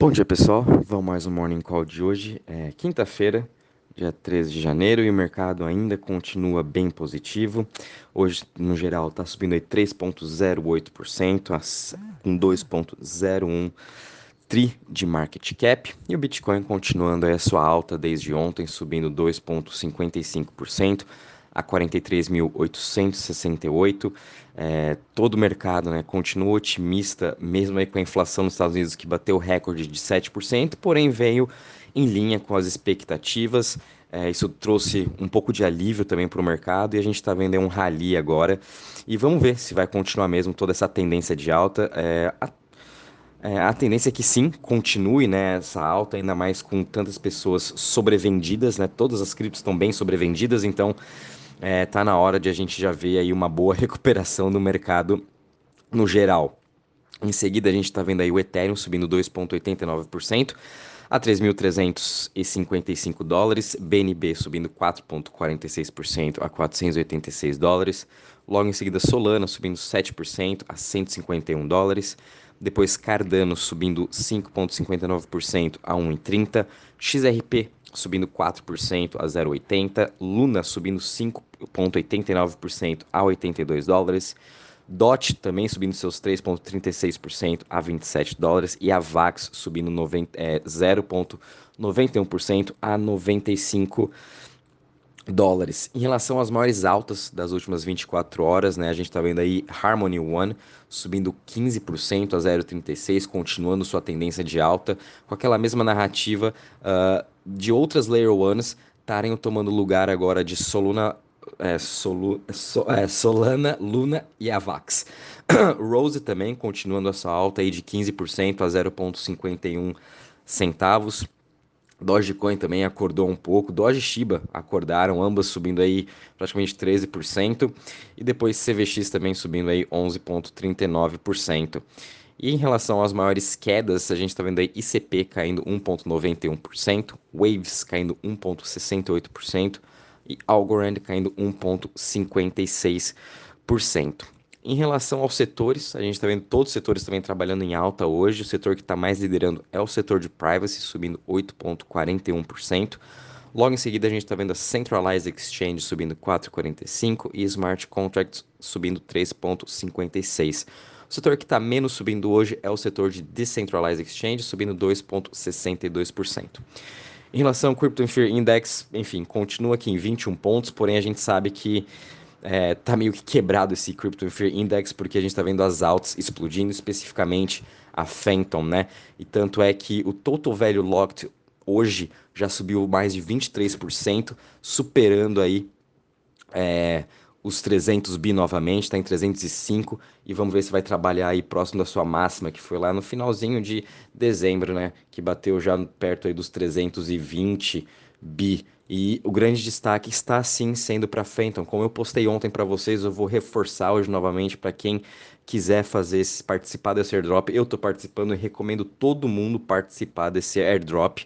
Bom dia pessoal, vamos mais um Morning Call de hoje. É quinta-feira, dia 13 de janeiro, e o mercado ainda continua bem positivo. Hoje, no geral, está subindo aí 3,08%, com 2,01% tri de market cap. E o Bitcoin continuando a sua alta desde ontem, subindo 2,55% a 43.868. É, todo o mercado né, continua otimista, mesmo aí com a inflação nos Estados Unidos que bateu o recorde de 7%, porém veio em linha com as expectativas. É, isso trouxe um pouco de alívio também para o mercado e a gente está vendo um rally agora. E vamos ver se vai continuar mesmo toda essa tendência de alta. É, a, é, a tendência é que sim, continue né, essa alta, ainda mais com tantas pessoas sobrevendidas, né? Todas as criptos estão bem sobrevendidas, então é, tá na hora de a gente já ver aí uma boa recuperação no mercado no geral. Em seguida, a gente está vendo aí o Ethereum subindo 2,89% a 3.355 dólares, BNB subindo 4,46% a 486 dólares, logo em seguida Solana subindo 7% a 151 dólares, depois Cardano subindo 5,59% a 1,30, XRP subindo 4% a 0,80, Luna subindo 5,89% a 82 dólares, DOT também subindo seus 3,36% a 27 dólares e a VAX subindo é, 0,91% a 95 dólares. Em relação às maiores altas das últimas 24 horas, né, a gente está vendo aí Harmony One subindo 15% a 0,36, continuando sua tendência de alta, com aquela mesma narrativa uh, de outras Layer Ones estarem tomando lugar agora de Soluna, é, Solu, so, é, Solana, Luna e Avax. Rose também continuando essa alta aí de 15% a 0,51 centavos. Dogecoin também acordou um pouco, Doge e Shiba acordaram, ambas subindo aí praticamente 13%, e depois CVX também subindo aí 11,39%. E em relação às maiores quedas, a gente está vendo aí ICP caindo 1,91%, Waves caindo 1,68% e Algorand caindo 1,56%. Em relação aos setores, a gente está vendo todos os setores também trabalhando em alta hoje. O setor que está mais liderando é o setor de privacy, subindo 8,41%. Logo em seguida, a gente está vendo a Centralized Exchange subindo 4,45% e Smart Contracts subindo 3,56%. O setor que está menos subindo hoje é o setor de Decentralized Exchange, subindo 2,62%. Em relação ao Crypto Fear Index, enfim, continua aqui em 21 pontos, porém a gente sabe que é, tá meio que quebrado esse Crypto Fear Index, porque a gente está vendo as altas explodindo, especificamente a Phantom, né? E tanto é que o Total Value Locked hoje já subiu mais de 23%, superando aí é, os 300 bi novamente, está em 305 e vamos ver se vai trabalhar aí próximo da sua máxima, que foi lá no finalzinho de dezembro, né, que bateu já perto aí dos 320 bi. E o grande destaque está sim sendo para Phantom. Como eu postei ontem para vocês, eu vou reforçar hoje novamente para quem quiser fazer esse, participar desse airdrop. Eu estou participando e recomendo todo mundo participar desse airdrop.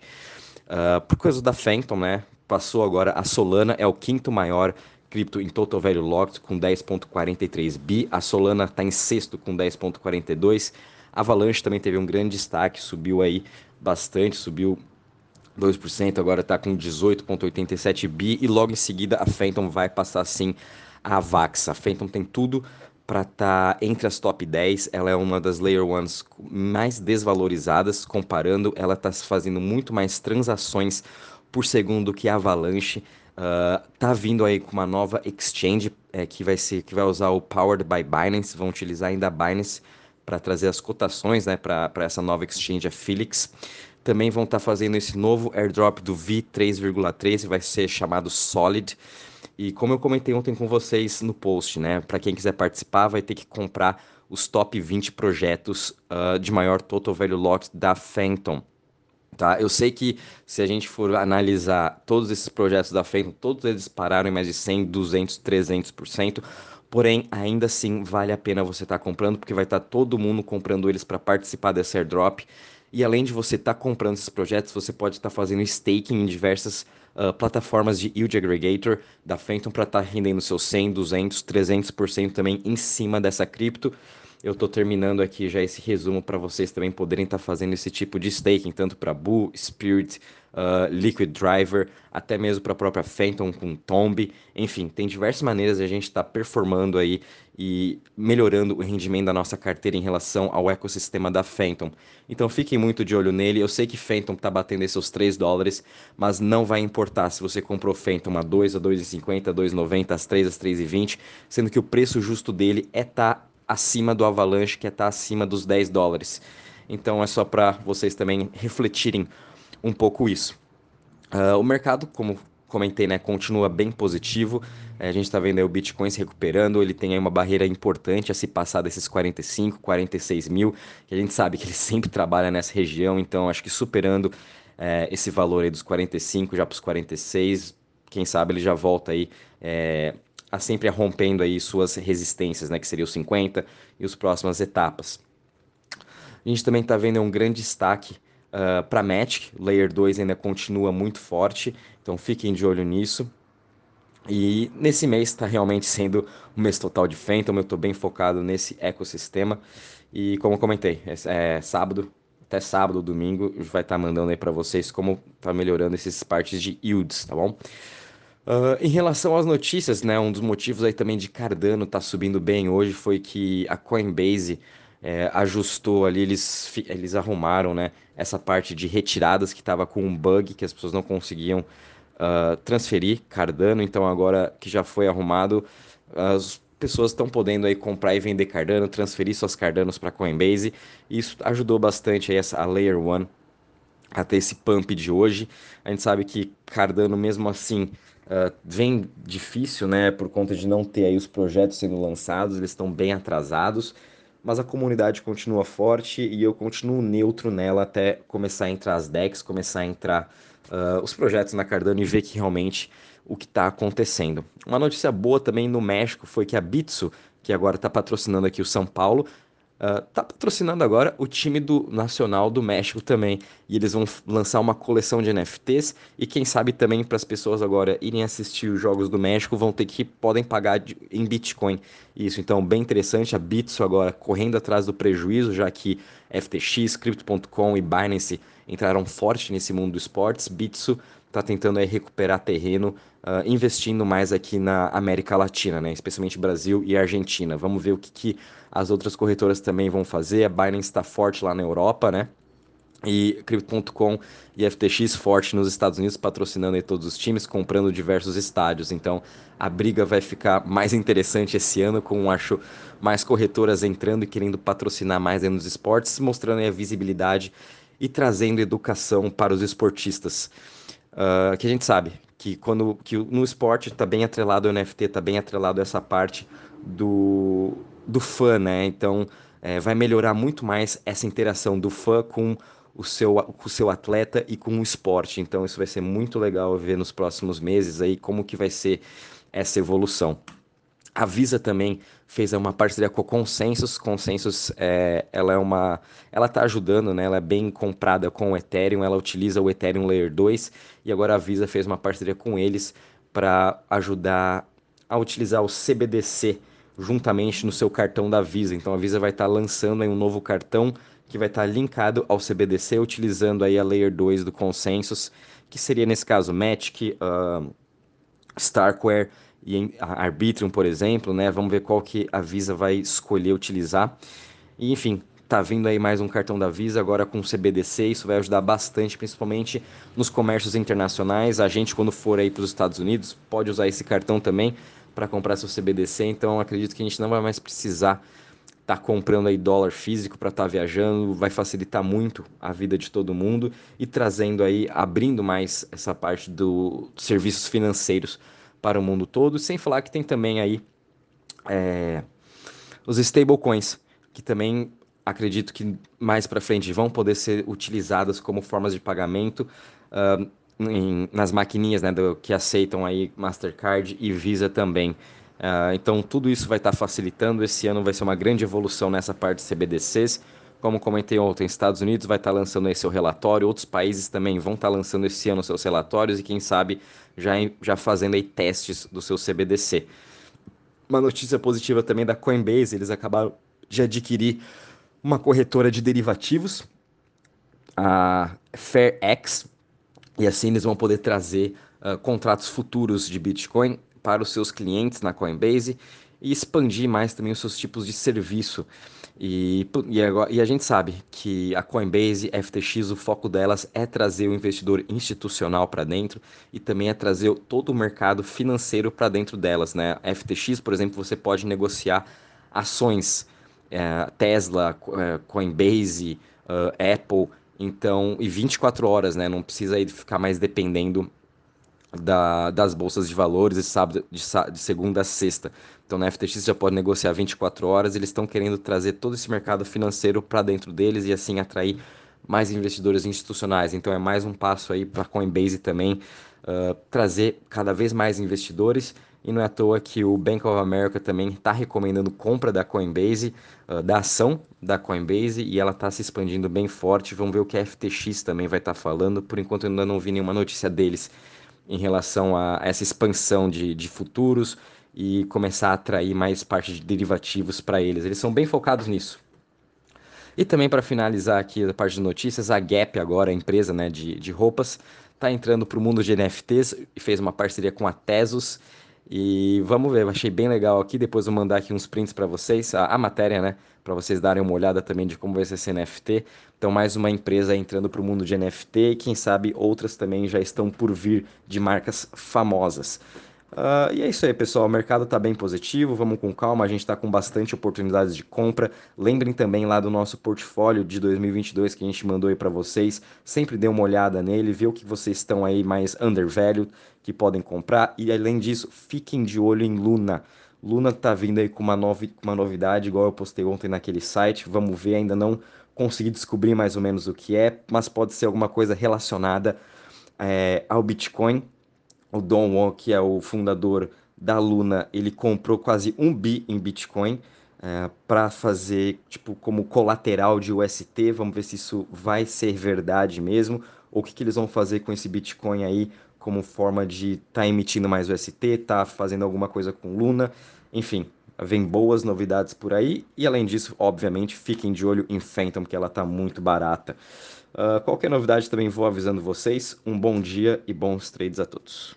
Uh, por causa da Phantom, né? Passou agora a Solana, é o quinto maior cripto em total value locked com 10.43 bi, a Solana está em sexto com 10.42. A Avalanche também teve um grande destaque, subiu aí bastante, subiu 2%, agora está com 18.87 bi e logo em seguida a Phantom vai passar sim a Vax. A Phantom tem tudo para estar tá entre as top 10. Ela é uma das Layer Ones mais desvalorizadas, comparando, ela está fazendo muito mais transações por segundo que a Avalanche. Uh, tá vindo aí com uma nova exchange é, que vai ser que vai usar o Powered by Binance, vão utilizar ainda a Binance para trazer as cotações né, para essa nova exchange, a Felix. Também vão estar tá fazendo esse novo airdrop do V3,3, vai ser chamado Solid. E como eu comentei ontem com vocês no post, né, para quem quiser participar, vai ter que comprar os top 20 projetos uh, de maior total value locked da Phantom. Tá? Eu sei que se a gente for analisar todos esses projetos da Phantom, todos eles pararam em mais de 100, 200, 300%, porém ainda assim vale a pena você estar tá comprando, porque vai estar tá todo mundo comprando eles para participar desse airdrop. E além de você estar tá comprando esses projetos, você pode estar tá fazendo staking em diversas uh, plataformas de yield aggregator da Phantom para estar tá rendendo seus 100, 200, 300% também em cima dessa cripto. Eu estou terminando aqui já esse resumo para vocês também poderem estar tá fazendo esse tipo de staking, tanto para Bull, Spirit, uh, Liquid Driver, até mesmo para a própria Phantom com Tomb. Enfim, tem diversas maneiras de a gente estar tá performando aí e melhorando o rendimento da nossa carteira em relação ao ecossistema da Phantom. Então fiquem muito de olho nele. Eu sei que Phantom está batendo esses 3 dólares, mas não vai importar se você comprou Phantom a 2, a 2,50, a 2,90, às 3, às 3,20, sendo que o preço justo dele é tá acima do Avalanche, que está acima dos 10 dólares. Então é só para vocês também refletirem um pouco isso. Uh, o mercado, como comentei, né, continua bem positivo. É, a gente está vendo o Bitcoin se recuperando, ele tem aí uma barreira importante a se passar desses 45, 46 mil, que a gente sabe que ele sempre trabalha nessa região, então acho que superando é, esse valor aí dos 45 já para os 46, quem sabe ele já volta aí é, a sempre rompendo aí suas resistências, né, que seria os 50 e as próximas etapas. A gente também está vendo um grande destaque uh, para Magic, Layer 2 ainda continua muito forte, então fiquem de olho nisso. E nesse mês está realmente sendo um mês total de Phantom, eu estou bem focado nesse ecossistema. E como eu comentei, é, é sábado, até sábado, domingo, vai estar tá mandando aí para vocês como está melhorando esses partes de yields, tá bom? Uh, em relação às notícias, né, um dos motivos aí também de Cardano estar tá subindo bem hoje foi que a Coinbase é, ajustou ali, eles, eles arrumaram né, essa parte de retiradas que estava com um bug que as pessoas não conseguiam uh, transferir Cardano, então agora que já foi arrumado, as pessoas estão podendo aí comprar e vender Cardano, transferir suas Cardanos para Coinbase, e isso ajudou bastante aí essa, a Layer 1 a ter esse pump de hoje. A gente sabe que Cardano mesmo assim Uh, vem difícil, né, por conta de não ter aí os projetos sendo lançados, eles estão bem atrasados, mas a comunidade continua forte e eu continuo neutro nela até começar a entrar as decks, começar a entrar uh, os projetos na Cardano e ver que realmente o que está acontecendo. Uma notícia boa também no México foi que a Bitsu, que agora está patrocinando aqui o São Paulo, está uh, patrocinando agora o time do Nacional do México também. E eles vão lançar uma coleção de NFTs. E quem sabe também para as pessoas agora irem assistir os Jogos do México vão ter que podem pagar de, em Bitcoin. Isso, então, bem interessante. A Bitso agora correndo atrás do prejuízo, já que FTX, Crypto.com e Binance entraram forte nesse mundo dos esportes. Bitso está tentando aí recuperar terreno, uh, investindo mais aqui na América Latina, né? especialmente Brasil e Argentina. Vamos ver o que, que as outras corretoras também vão fazer. A Binance está forte lá na Europa, né? E Crypto.com e FTX forte nos Estados Unidos, patrocinando aí todos os times, comprando diversos estádios. Então a briga vai ficar mais interessante esse ano, com acho mais corretoras entrando e querendo patrocinar mais aí nos esportes, mostrando aí a visibilidade e trazendo educação para os esportistas. Uh, que a gente sabe que quando que no esporte está bem atrelado o NFT, está bem atrelado essa parte do, do fã, né? Então é, vai melhorar muito mais essa interação do fã com o seu, com o seu atleta e com o esporte. Então isso vai ser muito legal ver nos próximos meses aí como que vai ser essa evolução. A Visa também fez uma parceria com a Consensus. Consensus, é, ela é uma, ela está ajudando, né? Ela é bem comprada com o Ethereum. Ela utiliza o Ethereum Layer 2 e agora a Visa fez uma parceria com eles para ajudar a utilizar o CBDC juntamente no seu cartão da Visa. Então a Visa vai estar tá lançando um novo cartão que vai estar tá linkado ao CBDC, utilizando aí a Layer 2 do Consensus, que seria nesse caso Matic, uh, Starkware e Arbitrum, por exemplo, né? Vamos ver qual que a Visa vai escolher utilizar. E, enfim, tá vindo aí mais um cartão da Visa agora com CBDC, isso vai ajudar bastante, principalmente nos comércios internacionais. A gente, quando for aí para os Estados Unidos, pode usar esse cartão também para comprar seu CBDC, então acredito que a gente não vai mais precisar estar tá comprando aí dólar físico para estar tá viajando, vai facilitar muito a vida de todo mundo e trazendo aí, abrindo mais essa parte dos serviços financeiros para o mundo todo, sem falar que tem também aí é, os stablecoins, que também acredito que mais para frente vão poder ser utilizadas como formas de pagamento. Uh, em, nas maquininhas né, do, que aceitam aí Mastercard e Visa também. Uh, então tudo isso vai estar tá facilitando. Esse ano vai ser uma grande evolução nessa parte de CBDCs. Como comentei ontem, Estados Unidos vai estar tá lançando esse seu relatório, outros países também vão estar tá lançando esse ano seus relatórios e quem sabe já, já fazendo aí testes do seu CBDC. Uma notícia positiva também da Coinbase, eles acabaram de adquirir uma corretora de derivativos, a FairX, e assim eles vão poder trazer uh, contratos futuros de Bitcoin para os seus clientes na Coinbase e expandir mais também os seus tipos de serviço. E, e, agora, e, a gente sabe que a Coinbase, FTX, o foco delas é trazer o investidor institucional para dentro e também é trazer todo o mercado financeiro para dentro delas. Né? FTX, por exemplo, você pode negociar ações é, Tesla, é, Coinbase, uh, Apple, então, e 24 horas, né? Não precisa aí ficar mais dependendo da, das bolsas de valores de, sábado, de, de, segunda a sexta. Então na FTX já pode negociar 24 horas, eles estão querendo trazer todo esse mercado financeiro para dentro deles e assim atrair mais investidores institucionais. Então é mais um passo aí para Coinbase também uh, trazer cada vez mais investidores. E não é à toa que o Bank of America também está recomendando compra da Coinbase, uh, da ação da Coinbase, e ela está se expandindo bem forte. Vamos ver o que a FTX também vai estar tá falando. Por enquanto eu ainda não vi nenhuma notícia deles em relação a essa expansão de, de futuros e começar a atrair mais parte de derivativos para eles. Eles são bem focados nisso. E também para finalizar aqui a parte de notícias, a Gap agora, a empresa né, de, de roupas, está entrando para o mundo de NFTs e fez uma parceria com a Tesos. E vamos ver, achei bem legal aqui. Depois vou mandar aqui uns prints para vocês, a, a, matéria, né? Para vocês darem uma olhada também de como vai ser esse NFT. Então, mais uma empresa entrando para o mundo de NFT e quem sabe outras também já estão por vir de marcas famosas. Uh, e é isso aí, pessoal. O mercado está bem positivo, vamos com calma. A gente está com bastante oportunidades de compra. Lembrem também lá do nosso portfólio de 2022 que a gente mandou aí para vocês. Sempre dê uma olhada nele, vê o que vocês estão aí mais undervalued que podem comprar. E além disso, fiquem de olho em Luna. Luna está vindo aí com uma, novi uma novidade, igual eu postei ontem naquele site. Vamos ver, ainda não consegui descobrir mais ou menos o que é, mas pode ser alguma coisa relacionada é, ao Bitcoin o Don Won, que é o fundador da Luna, ele comprou quase um bi em Bitcoin é, para fazer tipo como colateral de UST. Vamos ver se isso vai ser verdade mesmo ou o que, que eles vão fazer com esse Bitcoin aí como forma de estar tá emitindo mais UST, tá fazendo alguma coisa com Luna, enfim. Vem boas novidades por aí e além disso, obviamente, fiquem de olho em Phantom, que ela tá muito barata. Uh, qualquer novidade também vou avisando vocês. Um bom dia e bons trades a todos.